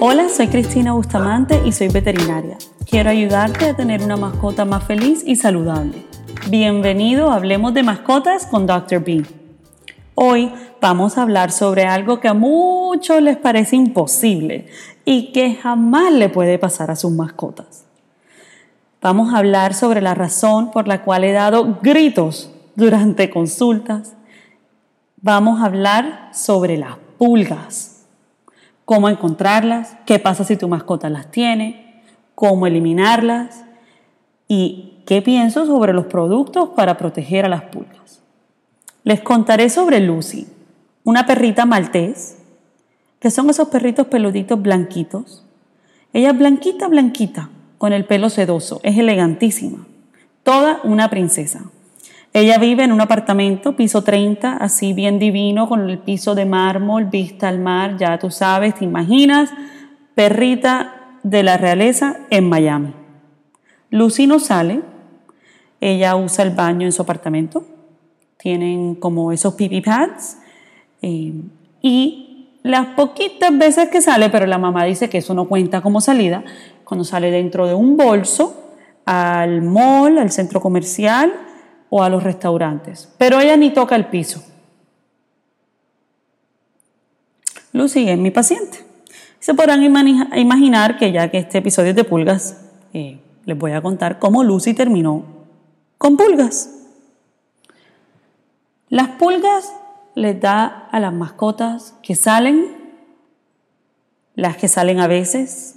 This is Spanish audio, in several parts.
Hola, soy Cristina Bustamante y soy veterinaria. Quiero ayudarte a tener una mascota más feliz y saludable. Bienvenido a Hablemos de Mascotas con Dr. B. Hoy vamos a hablar sobre algo que a muchos les parece imposible y que jamás le puede pasar a sus mascotas. Vamos a hablar sobre la razón por la cual he dado gritos durante consultas. Vamos a hablar sobre las pulgas, cómo encontrarlas, qué pasa si tu mascota las tiene, cómo eliminarlas y qué pienso sobre los productos para proteger a las pulgas. Les contaré sobre Lucy, una perrita maltés, que son esos perritos peluditos blanquitos. Ella es blanquita, blanquita, con el pelo sedoso, es elegantísima, toda una princesa. Ella vive en un apartamento, piso 30, así bien divino, con el piso de mármol, vista al mar, ya tú sabes, te imaginas, perrita de la realeza en Miami. Lucy no sale, ella usa el baño en su apartamento, tienen como esos pipi pads, eh, y las poquitas veces que sale, pero la mamá dice que eso no cuenta como salida, cuando sale dentro de un bolso al mall, al centro comercial o a los restaurantes. Pero ella ni toca el piso. Lucy es mi paciente. Se podrán imaginar que ya que este episodio es de pulgas, eh, les voy a contar cómo Lucy terminó con pulgas. Las pulgas les da a las mascotas que salen, las que salen a veces,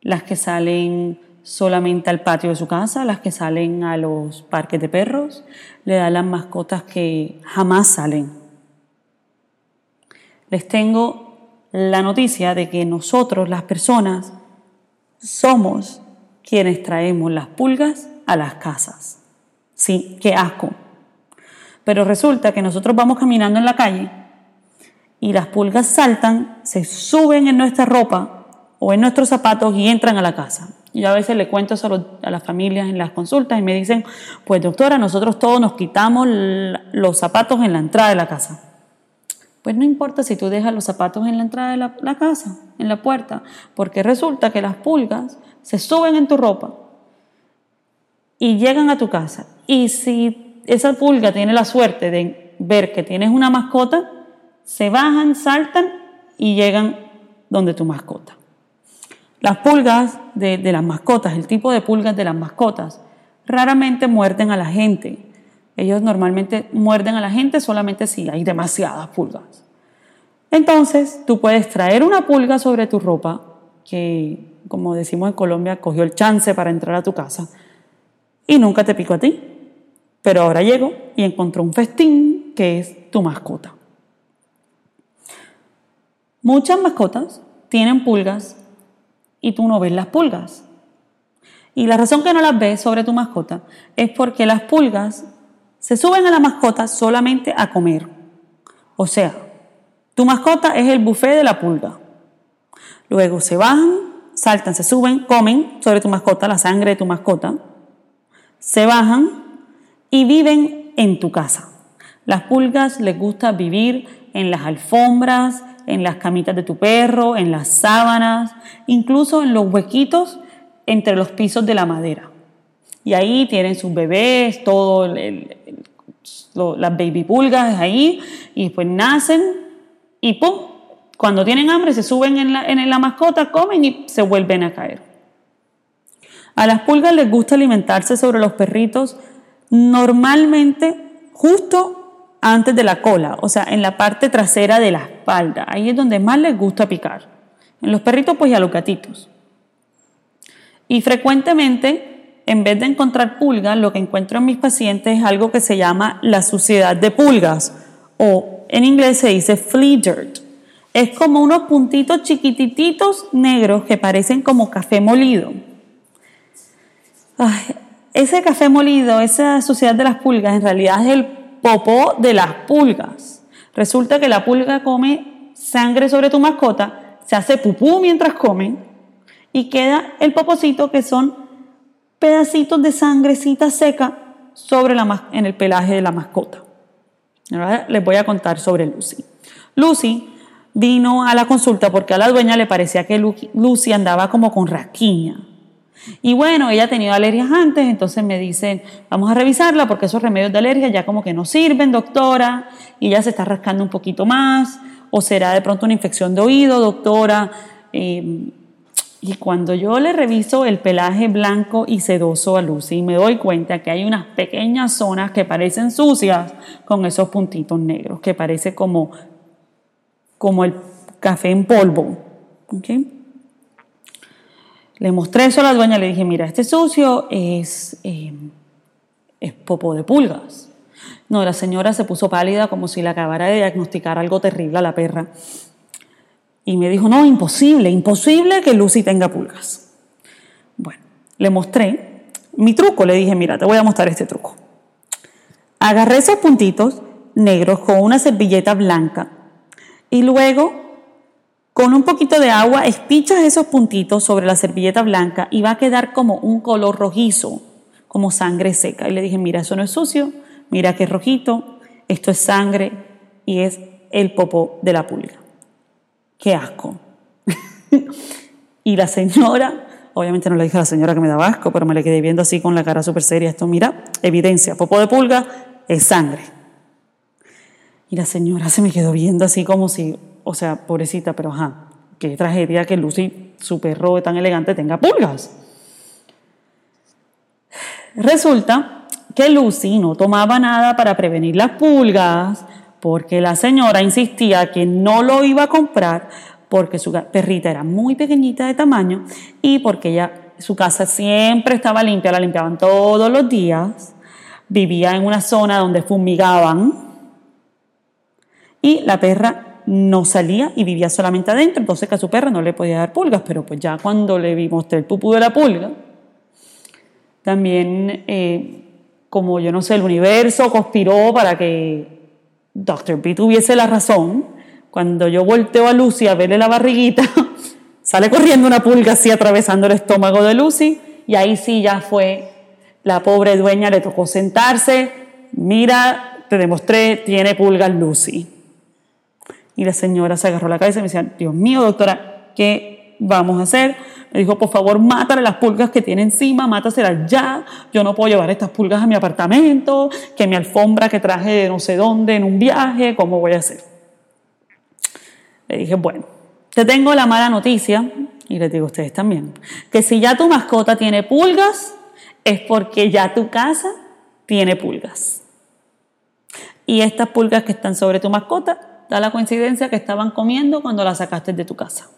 las que salen solamente al patio de su casa, las que salen a los parques de perros, le da las mascotas que jamás salen. Les tengo la noticia de que nosotros, las personas, somos quienes traemos las pulgas a las casas. Sí, qué asco. Pero resulta que nosotros vamos caminando en la calle y las pulgas saltan, se suben en nuestra ropa o en nuestros zapatos y entran a la casa. Y a veces le cuento eso a las familias en las consultas y me dicen, pues doctora, nosotros todos nos quitamos los zapatos en la entrada de la casa. Pues no importa si tú dejas los zapatos en la entrada de la, la casa, en la puerta, porque resulta que las pulgas se suben en tu ropa y llegan a tu casa. Y si esa pulga tiene la suerte de ver que tienes una mascota, se bajan, saltan y llegan donde tu mascota. Las pulgas de, las mascotas, el tipo de pulgas de las mascotas, raramente muerden a la gente. Ellos normalmente muerden a la gente solamente si hay demasiadas pulgas. Entonces, tú puedes traer una pulga sobre tu ropa, que como decimos en Colombia, cogió el chance para entrar a tu casa, y nunca te picó a ti. Pero ahora llegó y encontró un festín que es tu mascota. Muchas mascotas tienen pulgas y tú no ves las pulgas. Y la razón que no las ves sobre tu mascota es porque las pulgas se suben a la mascota solamente a comer. O sea, tu mascota es el buffet de la pulga. Luego se bajan, saltan, se suben, comen sobre tu mascota, la sangre de tu mascota. Se bajan y viven en tu casa. Las pulgas les gusta vivir en las alfombras, en las camitas de tu perro, en las sábanas, incluso en los huequitos entre los pisos de la madera. Y ahí tienen sus bebés, todo las baby pulgas ahí, y después nacen y ¡pum! Cuando tienen hambre se suben en la, en la mascota, comen y se vuelven a caer. A las pulgas les gusta alimentarse sobre los perritos normalmente justo antes de la cola, o sea, en la parte trasera de la espalda. Ahí es donde más les gusta picar. En los perritos, pues y a los gatitos. Y frecuentemente, en vez de encontrar pulgas, lo que encuentro en mis pacientes es algo que se llama la suciedad de pulgas, o en inglés se dice flea dirt. Es como unos puntitos chiquititos negros que parecen como café molido. ese café molido, esa suciedad de las pulgas, en realidad es el popó de las pulgas. Resulta que la pulga come sangre sobre tu mascota, se hace pupú mientras come y queda el popocito que son pedacitos de sangrecita seca sobre la, en el pelaje de la mascota. Ahora les voy a contar sobre Lucy. Lucy vino a la consulta porque a la dueña le parecía que Lucy andaba como con rasquiña. Y bueno, ella ha tenido alergias antes, entonces me dicen, vamos a revisarla porque esos remedios de alergia ya como que no sirven, doctora, y ella se está rascando un poquito más, o será de pronto una infección de oído, doctora. Eh, y cuando yo le reviso el pelaje blanco y sedoso a Lucy, me doy cuenta que hay unas pequeñas zonas que parecen sucias con esos puntitos negros, que parece como, como el café en polvo. Le mostré eso a la dueña, le dije, mira, este sucio es, eh, es popo de pulgas. No, la señora se puso pálida como si le acabara de diagnosticar algo terrible a la perra. Y me dijo, no, imposible, imposible que Lucy tenga pulgas. Bueno, le mostré mi truco, le dije, mira, te voy a mostrar este truco. Agarré esos puntitos negros con una servilleta blanca y luego con un poquito de agua espichas esos puntitos sobre la servilleta blanca y va a quedar como un color rojizo, como sangre seca. Y le dije, mira, eso no es sucio, mira que es rojito, esto es sangre y es el popó de la pulga qué asco. y la señora, obviamente no le dije a la señora que me daba asco, pero me le quedé viendo así con la cara súper seria. Esto, mira, evidencia, popo de pulga es sangre. Y la señora se me quedó viendo así como si, o sea, pobrecita, pero ajá, qué tragedia que Lucy, su perro tan elegante, tenga pulgas. Resulta que Lucy no tomaba nada para prevenir las pulgas, porque la señora insistía que no lo iba a comprar porque su perrita era muy pequeñita de tamaño y porque ella, su casa siempre estaba limpia, la limpiaban todos los días, vivía en una zona donde fumigaban y la perra no salía y vivía solamente adentro, entonces que a su perra no le podía dar pulgas, pero pues ya cuando le vimos el pupú de la pulga, también, eh, como yo no sé, el universo conspiró para que Dr. B tuviese la razón, cuando yo volteo a Lucy a verle la barriguita, sale corriendo una pulga así atravesando el estómago de Lucy y ahí sí ya fue la pobre dueña, le tocó sentarse, mira, te demostré, tiene pulgas Lucy. Y la señora se agarró la cabeza y me decía, Dios mío, doctora, ¿qué vamos a hacer? Me dijo, por favor, mátale las pulgas que tiene encima, mátaselas ya. Yo no puedo llevar estas pulgas a mi apartamento, que mi alfombra que traje de no sé dónde en un viaje, ¿cómo voy a hacer? Le dije, bueno, te tengo la mala noticia, y les digo a ustedes también, que si ya tu mascota tiene pulgas, es porque ya tu casa tiene pulgas. Y estas pulgas que están sobre tu mascota, da la coincidencia que estaban comiendo cuando la sacaste de tu casa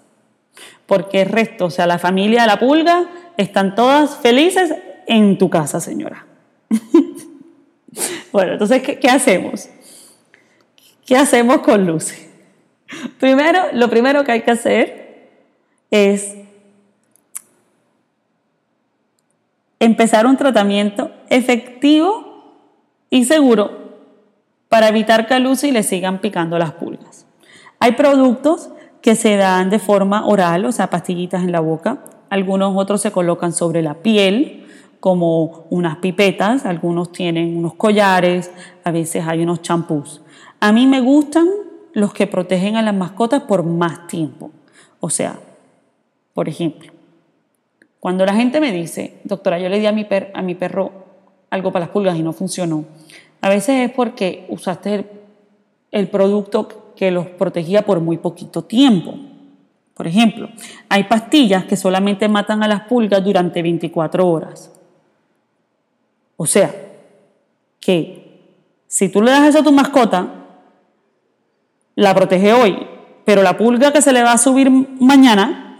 porque el resto, o sea, la familia de la pulga, están todas felices en tu casa, señora. bueno, entonces, ¿qué, hacemos? ¿Qué hacemos con Lucy? Primero, lo primero que hay que hacer es empezar un tratamiento efectivo y seguro para evitar que a Lucy le sigan picando las pulgas. Hay productos que se dan de forma oral, o sea, pastillitas en la boca. Algunos otros se colocan sobre la piel, como unas pipetas, algunos tienen unos collares, a veces hay unos champús. A mí me gustan los que protegen a las mascotas por más tiempo. O sea, por ejemplo, cuando la gente me dice, doctora, yo le di a mi, a mi perro algo para las pulgas y no funcionó, a veces es porque usaste el, producto que los protegía por muy poquito tiempo. Por ejemplo, hay pastillas que solamente matan a las pulgas durante 24 horas. O sea, que si tú le das eso a tu mascota, la protege hoy, pero la pulga que se le va a subir mañana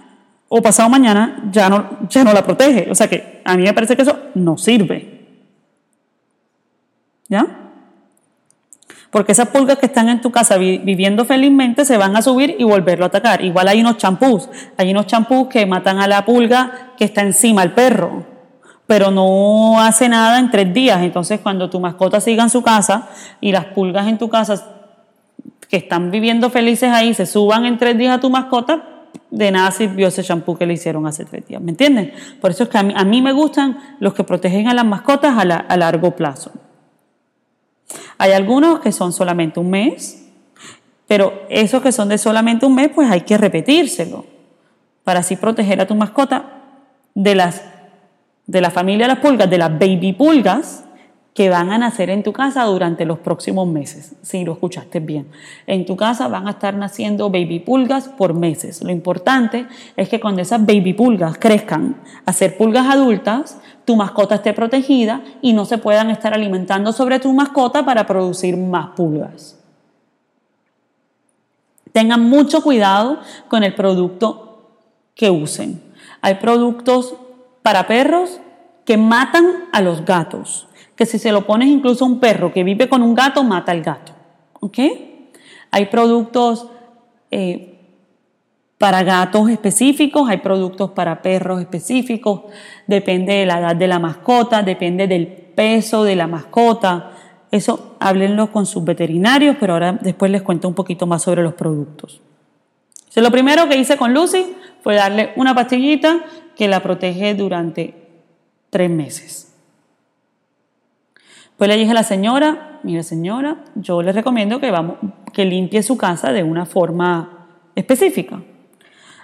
o pasado mañana ya no, ya no la protege. O sea que a mí me parece que eso no sirve. ¿Ya? porque esas pulgas que están en tu casa viviendo felizmente se van a subir y volverlo a atacar. Igual hay unos champús, hay unos champús que matan a la pulga que está encima del perro, pero no hace nada en tres días. Entonces, cuando tu mascota siga en su casa y las pulgas en tu casa que están viviendo felices ahí se suban en tres días a tu mascota, de nada sirvió ese champú que le hicieron hace tres días. ¿Me entienden? Por eso es que a mí, me gustan los que protegen a las mascotas a largo plazo. Hay algunos que son solamente un mes, Pero esos que son de solamente un mes, pues hay que repetírselo para así proteger a tu mascota de las de la familia de las pulgas, de las baby pulgas que van a nacer en tu casa durante los próximos meses, si lo escuchaste bien. En tu casa van a estar naciendo baby pulgas por meses. Lo importante es que cuando esas baby pulgas crezcan a ser pulgas adultas, tu mascota esté protegida y no se puedan estar alimentando sobre tu mascota para producir más pulgas. Tengan mucho cuidado con el producto que usen. Hay productos para perros que matan a los gatos, que si se lo pones incluso a un perro que vive con un gato, mata al gato. ¿Ok? Hay productos eh, para gatos específicos, hay productos para perros específicos, depende de la edad de la mascota, depende del peso de la mascota. Eso háblenlo con sus veterinarios, pero ahora después les cuento un poquito más sobre los productos. lo primero que hice con Lucy fue darle una pastillita que la protege durante tres meses. Pues le dije a la señora, mire señora, yo le recomiendo que, que limpie su casa de una forma específica.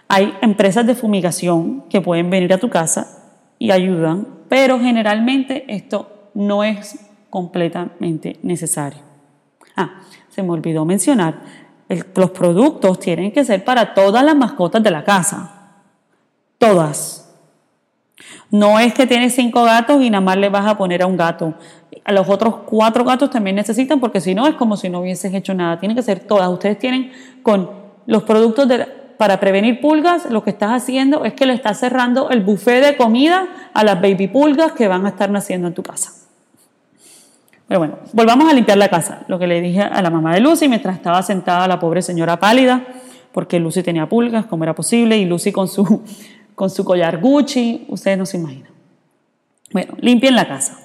Hay empresas de fumigación que pueden venir a tu casa y ayudan, pero generalmente esto no es completamente necesario. Ah, se me olvidó mencionar, los productos tienen que ser para todas las mascotas de la casa. Todas. No es que tienes cinco gatos y nada más le vas a poner a un gato. A los otros cuatro gatos también necesitan, porque si no es como si no hubieses hecho nada. Tiene que ser todas. Ustedes tienen con los productos para prevenir pulgas, lo que estás haciendo es que le estás cerrando el buffet de comida a las baby pulgas que van a estar naciendo en tu casa. Pero bueno, volvamos a limpiar la casa. Lo que le dije a la mamá de Lucy mientras estaba sentada la pobre señora pálida, porque Lucy tenía pulgas, como era posible, y Lucy con su con su collar Gucci, ustedes no se imaginan. Bueno, limpien la casa.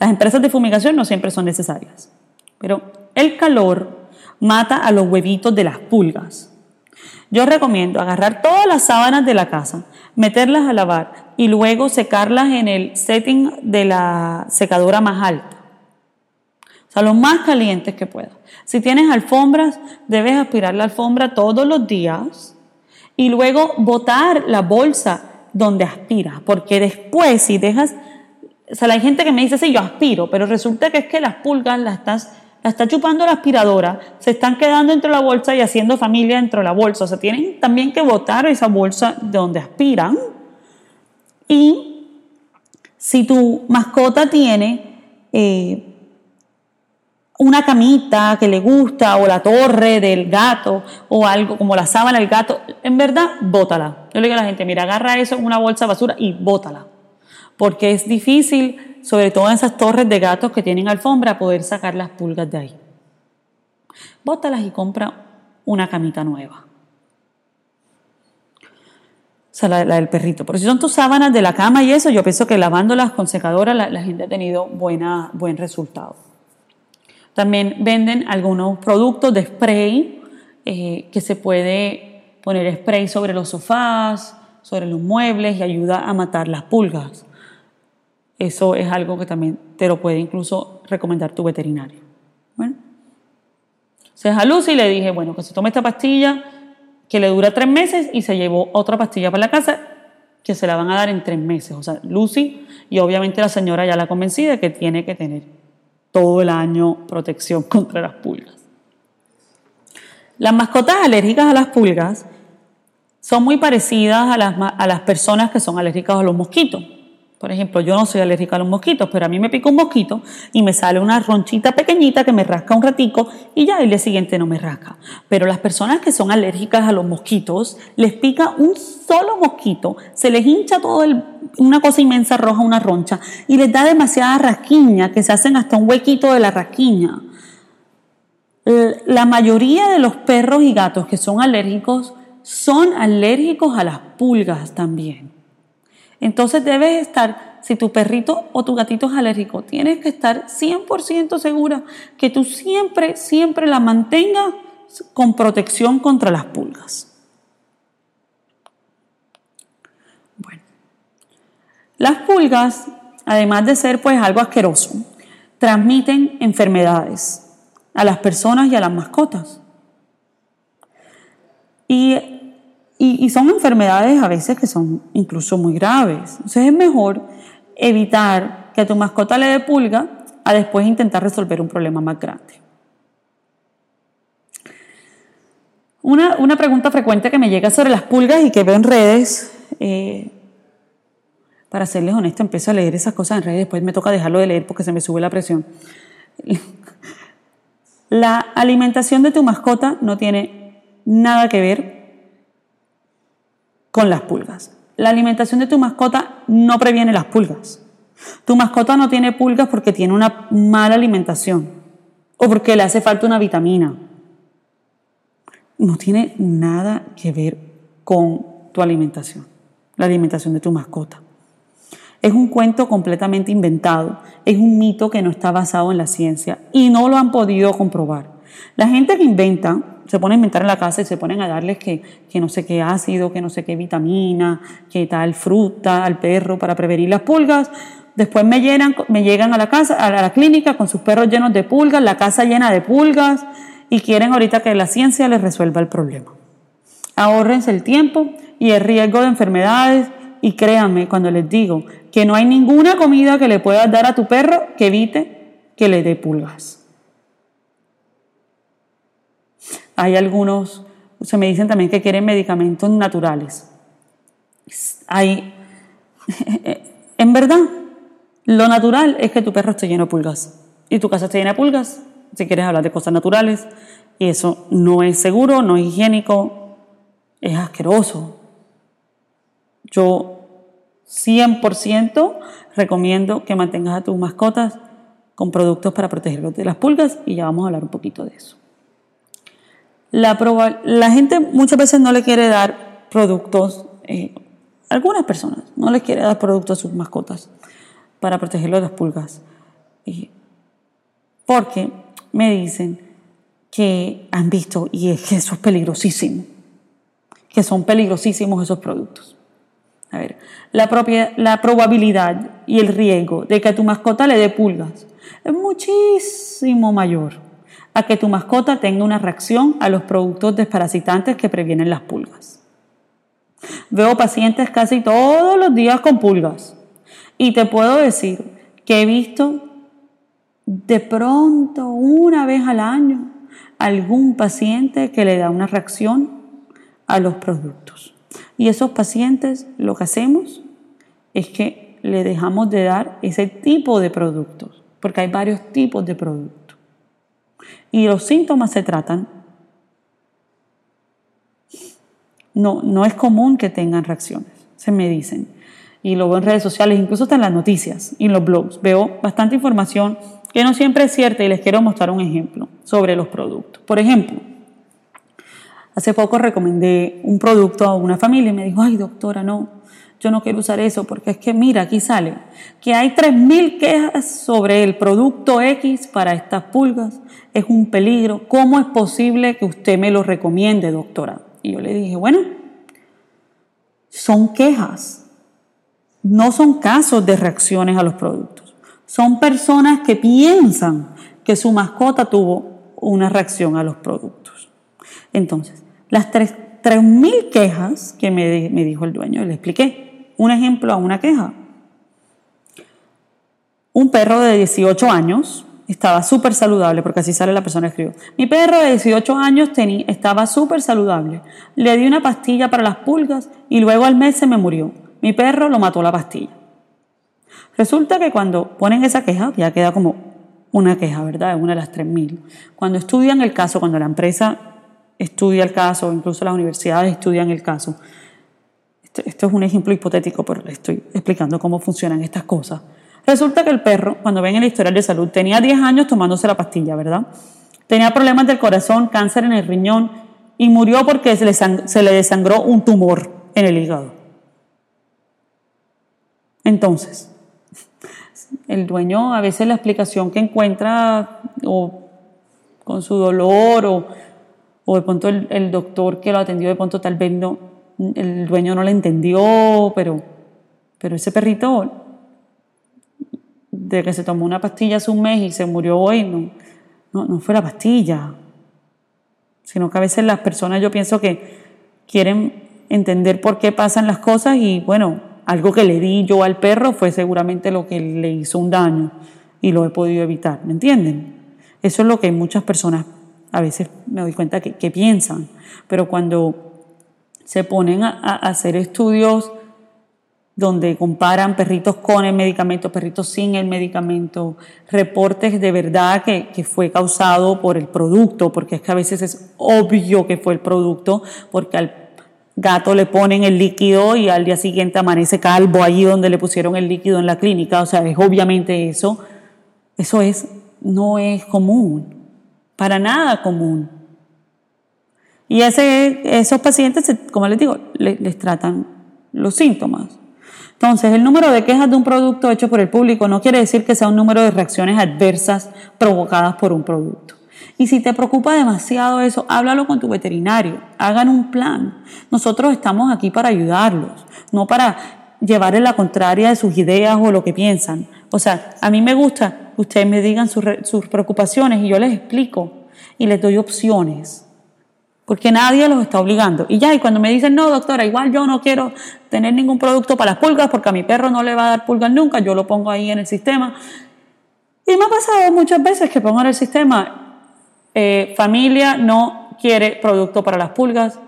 Las empresas de fumigación no siempre son necesarias, pero el calor mata a los huevitos de las pulgas. Yo recomiendo agarrar todas las sábanas de la casa, meterlas a lavar y luego secarlas en el setting de la secadora más alta. O sea, lo más calientes que pueda. Si tienes alfombras, debes aspirar la alfombra todos los días y luego botar la bolsa donde aspiras, porque después si dejas, o sea, hay gente que me dice, sí, yo aspiro, pero resulta que es que las pulgas las estás, la está chupando la aspiradora, se están quedando dentro de la bolsa y haciendo familia dentro de la bolsa, o sea, tienen también que botar esa bolsa de donde aspiran. Y si tu mascota tiene eh, una camita que le gusta o la torre del gato o algo como la sábana del gato, en verdad, bótala. Yo le digo a la gente, mira, agarra eso en una bolsa de basura y bótala. Porque es difícil, sobre todo en esas torres de gatos que tienen alfombra, poder sacar las pulgas de ahí. Bótalas y compra una camita nueva. O sea, la, del perrito. Pero si son tus sábanas de la cama y eso, yo pienso que lavándolas con secadora la, la gente ha tenido buena, buen resultado. También venden algunos productos de spray eh, que se puede poner spray sobre los sofás, sobre los muebles y ayuda a matar las pulgas. Eso es algo que también te lo puede incluso recomendar tu veterinario. Bueno. A Lucy le dije, bueno, que se tome esta pastilla que le dura tres meses y se llevó otra pastilla para la casa que se la van a dar en tres meses. O sea, Lucy y obviamente la señora ya la convencí de que tiene que tener todo el año protección contra las pulgas. Las mascotas alérgicas a las pulgas son muy parecidas a las, a las personas que son alérgicas a los mosquitos. Por ejemplo, yo no soy alérgica a los mosquitos, pero a mí me pica un mosquito y me sale una ronchita pequeñita que me rasca un ratico y ya el día siguiente no me rasca. Pero las personas que son alérgicas a los mosquitos, les pica un solo mosquito, se les hincha todo el, una cosa inmensa roja, una roncha, y les da demasiada rasquiña, que se hacen hasta un huequito de la rasquiña. La mayoría de los perros y gatos que son alérgicos son alérgicos a las pulgas también. Entonces debes estar, si tu perrito o tu gatito es alérgico, tienes que estar 100% segura que tú siempre, siempre la mantengas con protección contra las pulgas. Bueno, las pulgas, además de ser pues algo asqueroso, transmiten enfermedades a las personas y a las mascotas. Y, y, son enfermedades a veces que son incluso muy graves. Entonces es mejor evitar que a tu mascota le dé pulga a después intentar resolver un problema más grande. Una, una pregunta frecuente que me llega sobre las pulgas y que veo en redes, eh, para serles honesta, empiezo a leer esas cosas en redes, después me toca dejarlo de leer porque se me sube la presión. La alimentación de tu mascota no tiene nada que ver con las pulgas. La alimentación de tu mascota no previene las pulgas. Tu mascota no tiene pulgas porque tiene una mala alimentación o porque le hace falta una vitamina. No tiene nada que ver con tu alimentación, la alimentación de tu mascota. Es un cuento completamente inventado, es un mito que no está basado en la ciencia y no lo han podido comprobar. La gente que inventa, se pone a inventar en la casa y se ponen a darles que, que no sé qué ácido, que no sé qué vitamina, que tal fruta al perro para prevenir las pulgas. Después me, me llegan a la casa, a la clínica con sus perros llenos de pulgas, la casa llena de pulgas y quieren ahorita que la ciencia les resuelva el problema. Ahórrense el tiempo y el riesgo de enfermedades y créanme cuando les digo que no hay ninguna comida que le puedas dar a tu perro que evite que le dé pulgas. Hay algunos, se me dicen también que quieren medicamentos naturales. Hay, en verdad, lo natural es que tu perro esté lleno de pulgas y tu casa esté llena de pulgas, si quieres hablar de cosas naturales, y eso no es seguro, no es higiénico, es asqueroso. Yo 100% recomiendo que mantengas a tus mascotas con productos para protegerlos de las pulgas y ya vamos a hablar un poquito de eso. La, la gente muchas veces no le quiere dar productos, eh, algunas personas no les quiere dar productos a sus mascotas para protegerlos de las pulgas. porque me dicen que han visto, y es que eso es peligrosísimo, que son peligrosísimos esos productos. A ver, la, propia, la probabilidad y el riesgo de que a tu mascota le dé pulgas es muchísimo mayor a que tu mascota tenga una reacción a los productos desparasitantes que previenen las pulgas. Veo pacientes casi todos los días con pulgas y te puedo decir que he visto de pronto, una vez al año, algún paciente que le da una reacción a los productos. Y esos pacientes lo que hacemos es que le dejamos de dar ese tipo de productos, porque hay varios tipos de productos. Y los síntomas se tratan. No, no es común que tengan reacciones, se me dicen y lo veo en redes sociales, incluso hasta en las noticias y en los blogs. Veo bastante información que no siempre es cierta y les quiero mostrar un ejemplo sobre los productos. Por ejemplo, hace poco recomendé un producto a una familia y me dijo, ay doctora, no, yo no quiero usar eso porque es que mira, aquí sale que hay 3.000 quejas sobre el producto X para estas pulgas, es un peligro, ¿cómo es posible que usted me lo recomiende, doctora? Y yo le dije, bueno, son quejas, no son casos de reacciones a los productos. Son personas que piensan que su mascota tuvo una reacción a los productos. Entonces, las 3.000 quejas que me, me dijo el dueño, le expliqué un ejemplo a una queja. Un perro de 18 años estaba súper saludable, porque así sale la persona que escribió. Mi perro de 18 años tenía, estaba súper saludable. Le di una pastilla para las pulgas y luego al mes se me murió. Mi perro lo mató la pastilla. Resulta que cuando ponen esa queja, ya queda como una queja, ¿verdad? Es una de las 3.000. Cuando estudian el caso, cuando la empresa estudia el caso, incluso las universidades estudian el caso, esto, esto es un ejemplo hipotético, pero le estoy explicando cómo funcionan estas cosas. Resulta que el perro, cuando ven el historial de salud, tenía 10 años tomándose la pastilla, ¿verdad? Tenía problemas del corazón, cáncer en el riñón y murió porque se le, se le desangró un tumor en el hígado. Entonces, el dueño a veces la explicación que encuentra o con su dolor o, o de pronto el, doctor que lo atendió de pronto tal vez no, el dueño no le entendió, pero, pero ese perrito de que se tomó una pastilla hace un mes y se murió hoy, no, no, no fue la pastilla, sino que a veces las personas yo pienso que quieren entender por qué pasan las cosas y bueno, algo que le di yo al perro fue seguramente lo que le hizo un daño y lo he podido evitar, ¿me entienden? Eso es lo que muchas personas a veces me doy cuenta que, piensan, pero cuando se ponen a hacer estudios donde comparan perritos con el medicamento, perritos sin el medicamento, reportes de verdad que, que, fue causado por el producto, porque es que a veces es obvio que fue el producto, porque al gato le ponen el líquido y al día siguiente amanece calvo allí donde le pusieron el líquido en la clínica, o sea, es obviamente eso, eso es, no es común, para nada común. Y esos pacientes, como les digo, les, tratan los síntomas. Entonces, el número de quejas de un producto hecho por el público no quiere decir que sea un número de reacciones adversas provocadas por un producto. Y si te preocupa demasiado eso, háblalo con tu veterinario, hagan un plan. Nosotros estamos aquí para ayudarlos, no para llevarle la contraria de sus ideas o lo que piensan. O sea, a mí me gusta que ustedes me digan sus preocupaciones y yo les explico y les doy opciones porque nadie los está obligando. Y ya, y cuando me dicen, no, doctora, igual yo no quiero tener ningún producto para las pulgas porque a mi perro no le va a dar pulgas nunca, yo lo pongo ahí en el sistema. Y me ha pasado muchas veces que pongo en el sistema, eh, familia no quiere producto para las pulgas.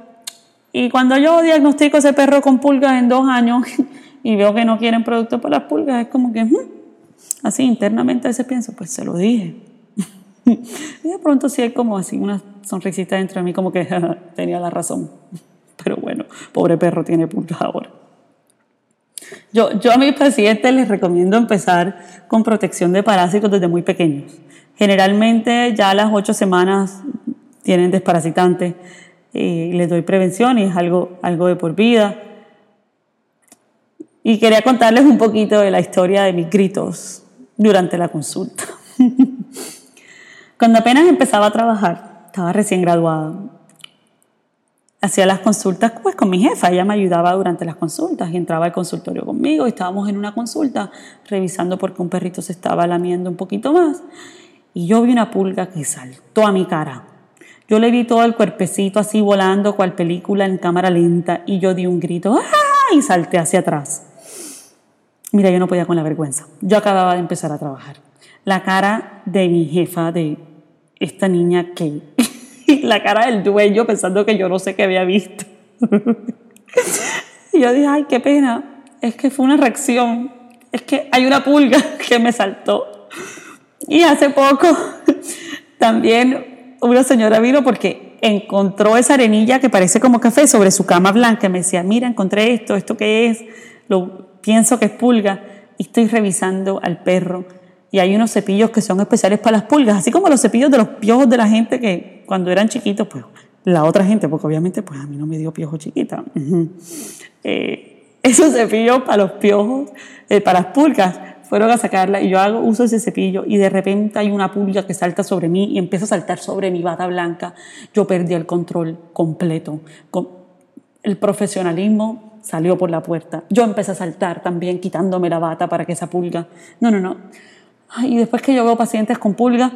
Y cuando yo diagnostico a ese perro con pulgas en dos años y veo que no quieren producto para las pulgas, es como que, hmm", así internamente a veces pienso, pues se lo dije. y de pronto sí hay como así una sonrisita dentro de mí, como que tenía la razón. Pero bueno, pobre perro tiene puntos ahora. Yo, yo a mis pacientes les recomiendo empezar con protección de parásitos desde muy pequeños. Generalmente ya a las ocho semanas tienen desparasitante y les doy prevención y es algo, algo de por vida. Y quería contarles un poquito de la historia de mis gritos durante la consulta. Cuando apenas empezaba a trabajar, estaba recién graduada, hacía las consultas pues con mi jefa, ella me ayudaba durante las consultas y entraba al consultorio conmigo estábamos en una consulta revisando porque un perrito se estaba lamiendo un poquito más y yo vi una pulga que saltó a mi cara. Yo le vi todo el cuerpecito así volando cual película en cámara lenta y yo di un grito ¡ah! y salté hacia atrás. Mira, yo no podía con la vergüenza. Yo acababa de empezar a trabajar. La cara de mi jefa, de esta niña que la cara del dueño pensando que yo no sé qué había visto. y yo dije, ay, qué pena, es que fue una reacción, es que hay una pulga que me saltó. Y hace poco también una señora vino porque encontró esa arenilla que parece como café sobre su cama blanca. Me decía, mira, encontré esto, ¿esto qué es? Lo pienso que es pulga. Y estoy revisando al perro y hay unos cepillos que son especiales para las pulgas, así como los cepillos de los piojos de la gente que cuando eran chiquitos, pues la otra gente, porque obviamente pues a mí no me dio piojo chiquita. Eh, esos cepillos para los piojos, eh, para las pulgas, fueron a sacarla y yo hago uso ese cepillo y de repente hay una pulga que salta sobre mí y empieza a saltar sobre mi bata blanca. Yo perdí el control completo. El profesionalismo salió por la puerta. Yo empecé a saltar también quitándome la bata para que esa pulga... No, no, no y después que yo veo pacientes con pulga,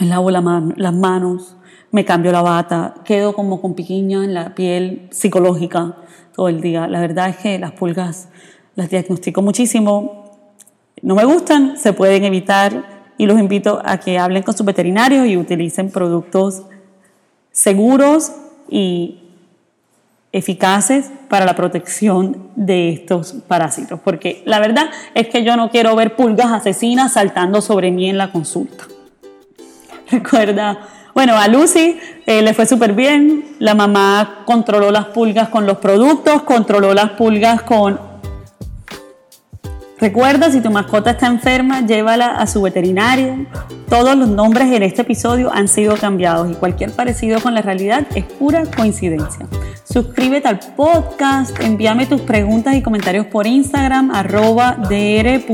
me lavo las manos, me cambio la bata, quedo como con piquiña en la piel psicológica todo el día. La verdad es que las pulgas las diagnostico muchísimo. No me gustan, se pueden evitar y los invito a que hablen con sus veterinarios y utilicen productos seguros y eficaces para la protección de estos parásitos, porque la verdad es que yo no quiero ver pulgas asesinas saltando sobre mí en la consulta. Recuerda, bueno, a Lucy eh, le fue súper bien, la mamá controló las pulgas con los productos, controló las pulgas con Recuerda, si tu mascota está enferma, llévala a su veterinario. Todos los nombres en este episodio han sido cambiados y cualquier parecido con la realidad es pura coincidencia. Suscríbete al podcast, envíame tus preguntas y comentarios por Instagram, arroba dr.b.vet.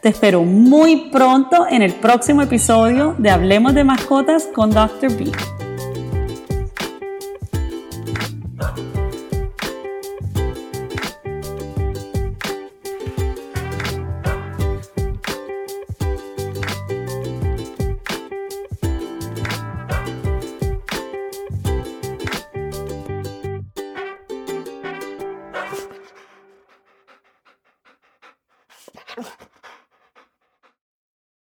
Te espero muy pronto en el próximo episodio de Hablemos de Mascotas con Dr. B.